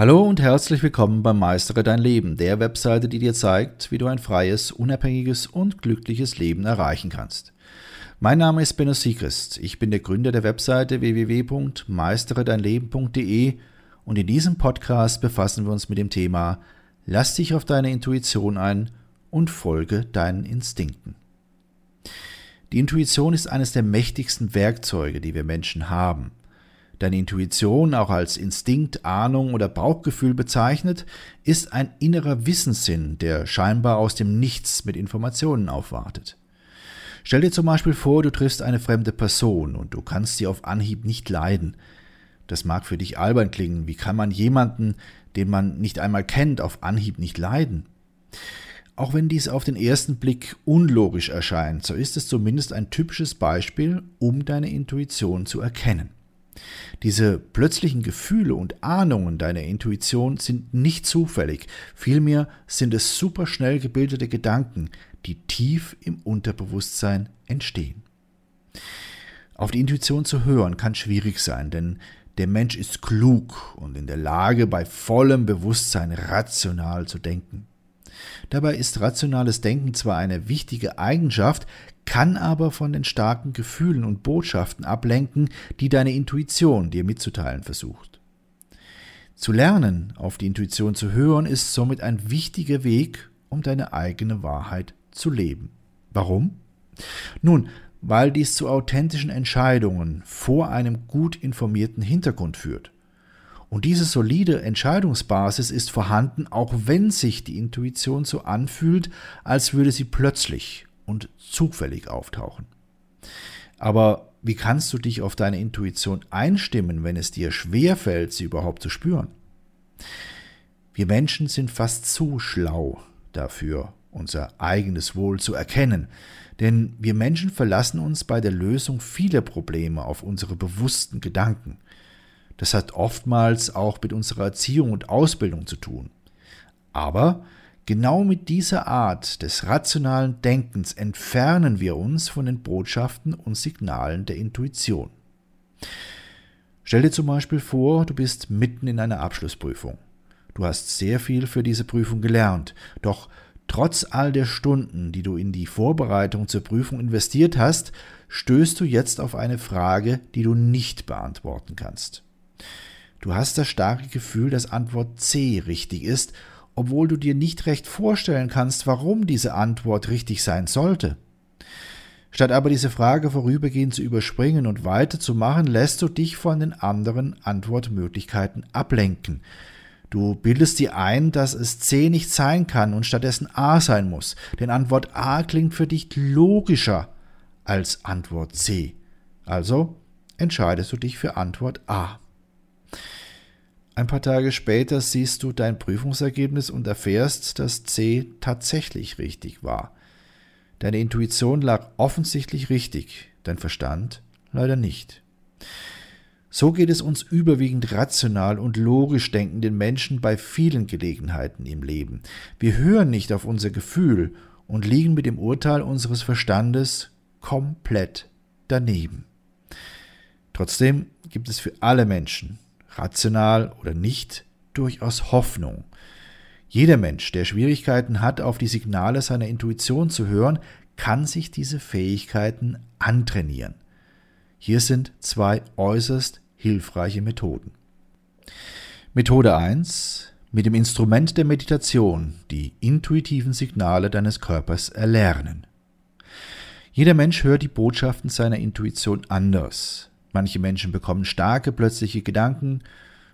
Hallo und herzlich willkommen beim Meistere dein Leben, der Webseite, die dir zeigt, wie du ein freies, unabhängiges und glückliches Leben erreichen kannst. Mein Name ist Benno Siegrist. Ich bin der Gründer der Webseite www.meisteredeinleben.de und in diesem Podcast befassen wir uns mit dem Thema Lass dich auf deine Intuition ein und folge deinen Instinkten. Die Intuition ist eines der mächtigsten Werkzeuge, die wir Menschen haben. Deine Intuition, auch als Instinkt, Ahnung oder Bauchgefühl bezeichnet, ist ein innerer Wissenssinn, der scheinbar aus dem Nichts mit Informationen aufwartet. Stell dir zum Beispiel vor, du triffst eine fremde Person und du kannst sie auf Anhieb nicht leiden. Das mag für dich albern klingen. Wie kann man jemanden, den man nicht einmal kennt, auf Anhieb nicht leiden? Auch wenn dies auf den ersten Blick unlogisch erscheint, so ist es zumindest ein typisches Beispiel, um deine Intuition zu erkennen. Diese plötzlichen Gefühle und Ahnungen deiner Intuition sind nicht zufällig, vielmehr sind es superschnell gebildete Gedanken, die tief im Unterbewusstsein entstehen. Auf die Intuition zu hören kann schwierig sein, denn der Mensch ist klug und in der Lage, bei vollem Bewusstsein rational zu denken. Dabei ist rationales Denken zwar eine wichtige Eigenschaft, kann aber von den starken Gefühlen und Botschaften ablenken, die deine Intuition dir mitzuteilen versucht. Zu lernen, auf die Intuition zu hören, ist somit ein wichtiger Weg, um deine eigene Wahrheit zu leben. Warum? Nun, weil dies zu authentischen Entscheidungen vor einem gut informierten Hintergrund führt. Und diese solide Entscheidungsbasis ist vorhanden, auch wenn sich die Intuition so anfühlt, als würde sie plötzlich und zufällig auftauchen. Aber wie kannst du dich auf deine Intuition einstimmen, wenn es dir schwerfällt, sie überhaupt zu spüren? Wir Menschen sind fast zu schlau dafür, unser eigenes Wohl zu erkennen, denn wir Menschen verlassen uns bei der Lösung vieler Probleme auf unsere bewussten Gedanken. Das hat oftmals auch mit unserer Erziehung und Ausbildung zu tun. Aber genau mit dieser Art des rationalen Denkens entfernen wir uns von den Botschaften und Signalen der Intuition. Stell dir zum Beispiel vor, du bist mitten in einer Abschlussprüfung. Du hast sehr viel für diese Prüfung gelernt, doch trotz all der Stunden, die du in die Vorbereitung zur Prüfung investiert hast, stößt du jetzt auf eine Frage, die du nicht beantworten kannst. Du hast das starke Gefühl, dass Antwort C richtig ist, obwohl du dir nicht recht vorstellen kannst, warum diese Antwort richtig sein sollte. Statt aber diese Frage vorübergehend zu überspringen und weiterzumachen, lässt du dich von den anderen Antwortmöglichkeiten ablenken. Du bildest dir ein, dass es C nicht sein kann und stattdessen A sein muss, denn Antwort A klingt für dich logischer als Antwort C. Also entscheidest du dich für Antwort A. Ein paar Tage später siehst du dein Prüfungsergebnis und erfährst, dass C tatsächlich richtig war. Deine Intuition lag offensichtlich richtig, dein Verstand leider nicht. So geht es uns überwiegend rational und logisch denkenden Menschen bei vielen Gelegenheiten im Leben. Wir hören nicht auf unser Gefühl und liegen mit dem Urteil unseres Verstandes komplett daneben. Trotzdem gibt es für alle Menschen rational oder nicht, durchaus Hoffnung. Jeder Mensch, der Schwierigkeiten hat, auf die Signale seiner Intuition zu hören, kann sich diese Fähigkeiten antrainieren. Hier sind zwei äußerst hilfreiche Methoden. Methode 1. Mit dem Instrument der Meditation die intuitiven Signale deines Körpers erlernen. Jeder Mensch hört die Botschaften seiner Intuition anders. Manche Menschen bekommen starke plötzliche Gedanken,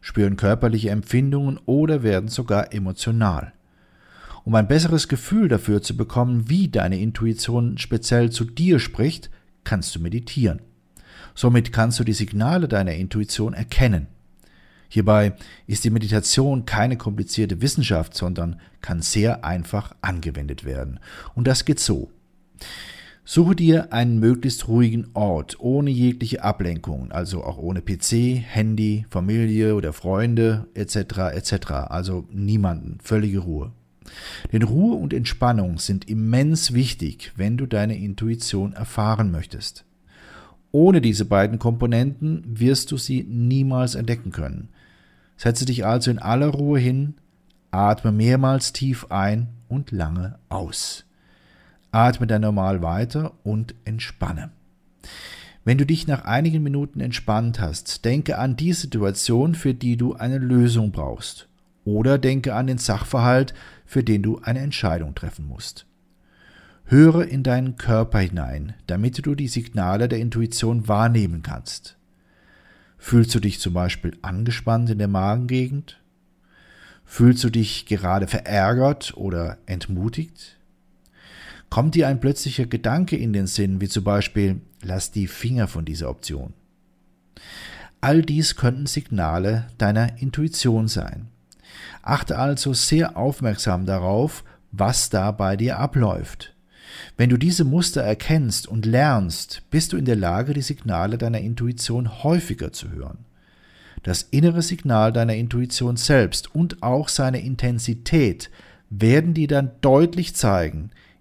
spüren körperliche Empfindungen oder werden sogar emotional. Um ein besseres Gefühl dafür zu bekommen, wie deine Intuition speziell zu dir spricht, kannst du meditieren. Somit kannst du die Signale deiner Intuition erkennen. Hierbei ist die Meditation keine komplizierte Wissenschaft, sondern kann sehr einfach angewendet werden. Und das geht so. Suche dir einen möglichst ruhigen Ort, ohne jegliche Ablenkung, also auch ohne PC, Handy, Familie oder Freunde etc. etc. Also niemanden, völlige Ruhe. Denn Ruhe und Entspannung sind immens wichtig, wenn du deine Intuition erfahren möchtest. Ohne diese beiden Komponenten wirst du sie niemals entdecken können. Setze dich also in aller Ruhe hin, atme mehrmals tief ein und lange aus. Atme dann normal weiter und entspanne. Wenn du dich nach einigen Minuten entspannt hast, denke an die Situation, für die du eine Lösung brauchst. Oder denke an den Sachverhalt, für den du eine Entscheidung treffen musst. Höre in deinen Körper hinein, damit du die Signale der Intuition wahrnehmen kannst. Fühlst du dich zum Beispiel angespannt in der Magengegend? Fühlst du dich gerade verärgert oder entmutigt? Kommt dir ein plötzlicher Gedanke in den Sinn, wie zum Beispiel, lass die Finger von dieser Option? All dies könnten Signale deiner Intuition sein. Achte also sehr aufmerksam darauf, was da bei dir abläuft. Wenn du diese Muster erkennst und lernst, bist du in der Lage, die Signale deiner Intuition häufiger zu hören. Das innere Signal deiner Intuition selbst und auch seine Intensität werden dir dann deutlich zeigen,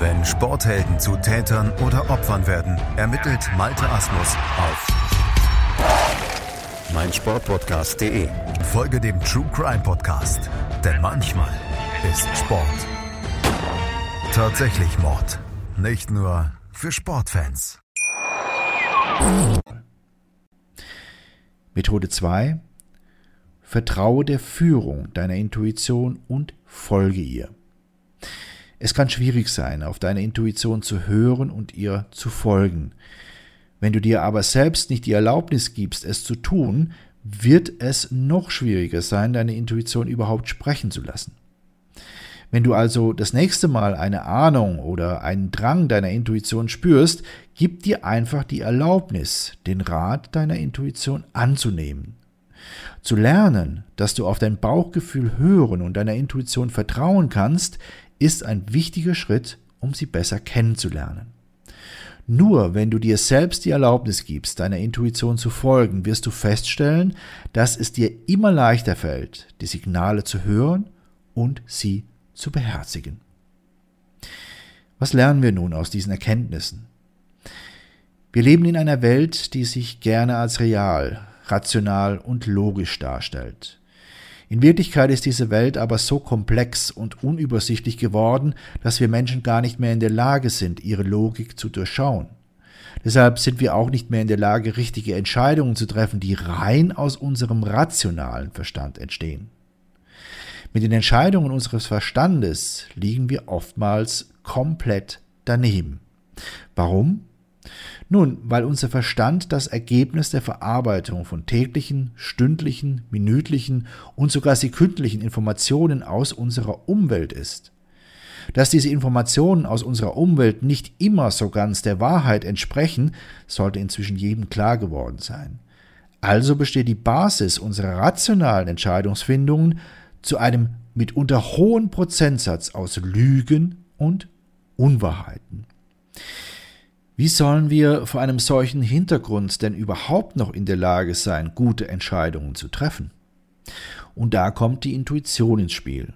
Wenn Sporthelden zu Tätern oder Opfern werden, ermittelt Malte Asmus auf meinsportpodcast.de. Folge dem True Crime Podcast, denn manchmal ist Sport tatsächlich Mord. Nicht nur für Sportfans. Methode 2. Vertraue der Führung deiner Intuition und folge ihr. Es kann schwierig sein, auf deine Intuition zu hören und ihr zu folgen. Wenn du dir aber selbst nicht die Erlaubnis gibst, es zu tun, wird es noch schwieriger sein, deine Intuition überhaupt sprechen zu lassen. Wenn du also das nächste Mal eine Ahnung oder einen Drang deiner Intuition spürst, gib dir einfach die Erlaubnis, den Rat deiner Intuition anzunehmen. Zu lernen, dass du auf dein Bauchgefühl hören und deiner Intuition vertrauen kannst, ist ein wichtiger Schritt, um sie besser kennenzulernen. Nur wenn du dir selbst die Erlaubnis gibst, deiner Intuition zu folgen, wirst du feststellen, dass es dir immer leichter fällt, die Signale zu hören und sie zu beherzigen. Was lernen wir nun aus diesen Erkenntnissen? Wir leben in einer Welt, die sich gerne als real, rational und logisch darstellt. In Wirklichkeit ist diese Welt aber so komplex und unübersichtlich geworden, dass wir Menschen gar nicht mehr in der Lage sind, ihre Logik zu durchschauen. Deshalb sind wir auch nicht mehr in der Lage, richtige Entscheidungen zu treffen, die rein aus unserem rationalen Verstand entstehen. Mit den Entscheidungen unseres Verstandes liegen wir oftmals komplett daneben. Warum? Nun, weil unser Verstand das Ergebnis der Verarbeitung von täglichen, stündlichen, minütlichen und sogar sekündlichen Informationen aus unserer Umwelt ist. Dass diese Informationen aus unserer Umwelt nicht immer so ganz der Wahrheit entsprechen, sollte inzwischen jedem klar geworden sein. Also besteht die Basis unserer rationalen Entscheidungsfindungen zu einem mitunter hohen Prozentsatz aus Lügen und Unwahrheiten. Wie sollen wir vor einem solchen Hintergrund denn überhaupt noch in der Lage sein, gute Entscheidungen zu treffen? Und da kommt die Intuition ins Spiel.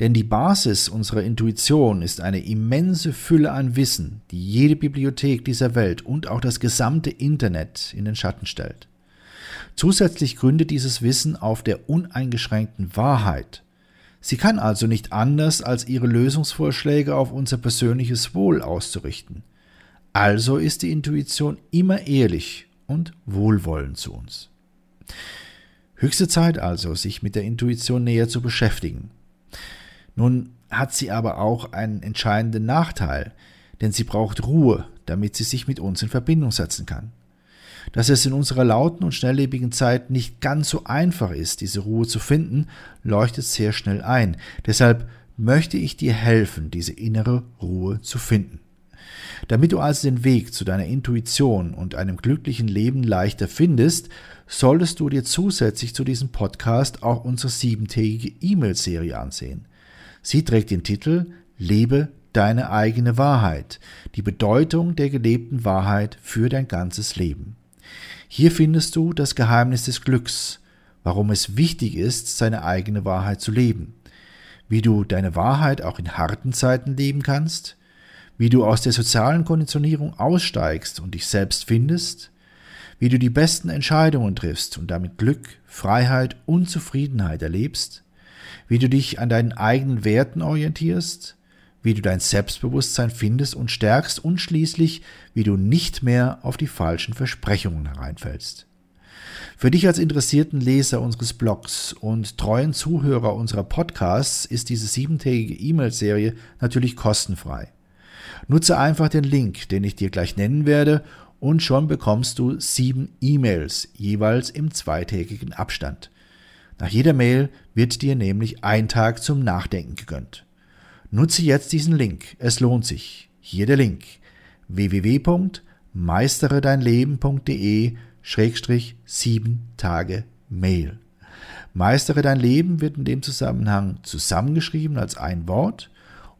Denn die Basis unserer Intuition ist eine immense Fülle an Wissen, die jede Bibliothek dieser Welt und auch das gesamte Internet in den Schatten stellt. Zusätzlich gründet dieses Wissen auf der uneingeschränkten Wahrheit. Sie kann also nicht anders, als ihre Lösungsvorschläge auf unser persönliches Wohl auszurichten. Also ist die Intuition immer ehrlich und wohlwollend zu uns. Höchste Zeit also, sich mit der Intuition näher zu beschäftigen. Nun hat sie aber auch einen entscheidenden Nachteil, denn sie braucht Ruhe, damit sie sich mit uns in Verbindung setzen kann. Dass es in unserer lauten und schnelllebigen Zeit nicht ganz so einfach ist, diese Ruhe zu finden, leuchtet sehr schnell ein. Deshalb möchte ich dir helfen, diese innere Ruhe zu finden. Damit du also den Weg zu deiner Intuition und einem glücklichen Leben leichter findest, solltest du dir zusätzlich zu diesem Podcast auch unsere siebentägige E-Mail-Serie ansehen. Sie trägt den Titel Lebe deine eigene Wahrheit, die Bedeutung der gelebten Wahrheit für dein ganzes Leben. Hier findest du das Geheimnis des Glücks, warum es wichtig ist, seine eigene Wahrheit zu leben, wie du deine Wahrheit auch in harten Zeiten leben kannst, wie du aus der sozialen Konditionierung aussteigst und dich selbst findest, wie du die besten Entscheidungen triffst und damit Glück, Freiheit und Zufriedenheit erlebst, wie du dich an deinen eigenen Werten orientierst, wie du dein Selbstbewusstsein findest und stärkst und schließlich, wie du nicht mehr auf die falschen Versprechungen hereinfällst. Für dich als interessierten Leser unseres Blogs und treuen Zuhörer unserer Podcasts ist diese siebentägige E-Mail-Serie natürlich kostenfrei. Nutze einfach den Link, den ich dir gleich nennen werde, und schon bekommst du sieben E-Mails, jeweils im zweitägigen Abstand. Nach jeder Mail wird dir nämlich ein Tag zum Nachdenken gegönnt. Nutze jetzt diesen Link, es lohnt sich. Hier der Link www.meisteredeinleben.de Schrägstrich sieben Tage Mail. Meistere dein Leben wird in dem Zusammenhang zusammengeschrieben als ein Wort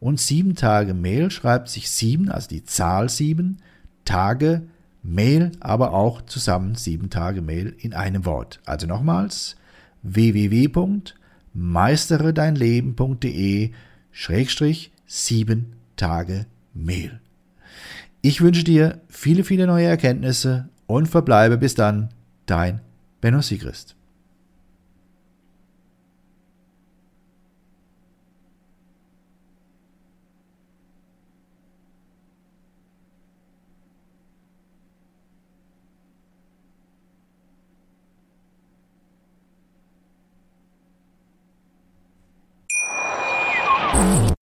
und sieben Tage Mail schreibt sich sieben, also die Zahl sieben, Tage Mail, aber auch zusammen sieben Tage Mail in einem Wort. Also nochmals www.meisteredeinleben.de Schrägstrich sieben Tage Mail. Ich wünsche dir viele, viele neue Erkenntnisse und verbleibe bis dann dein Benno Sigrist.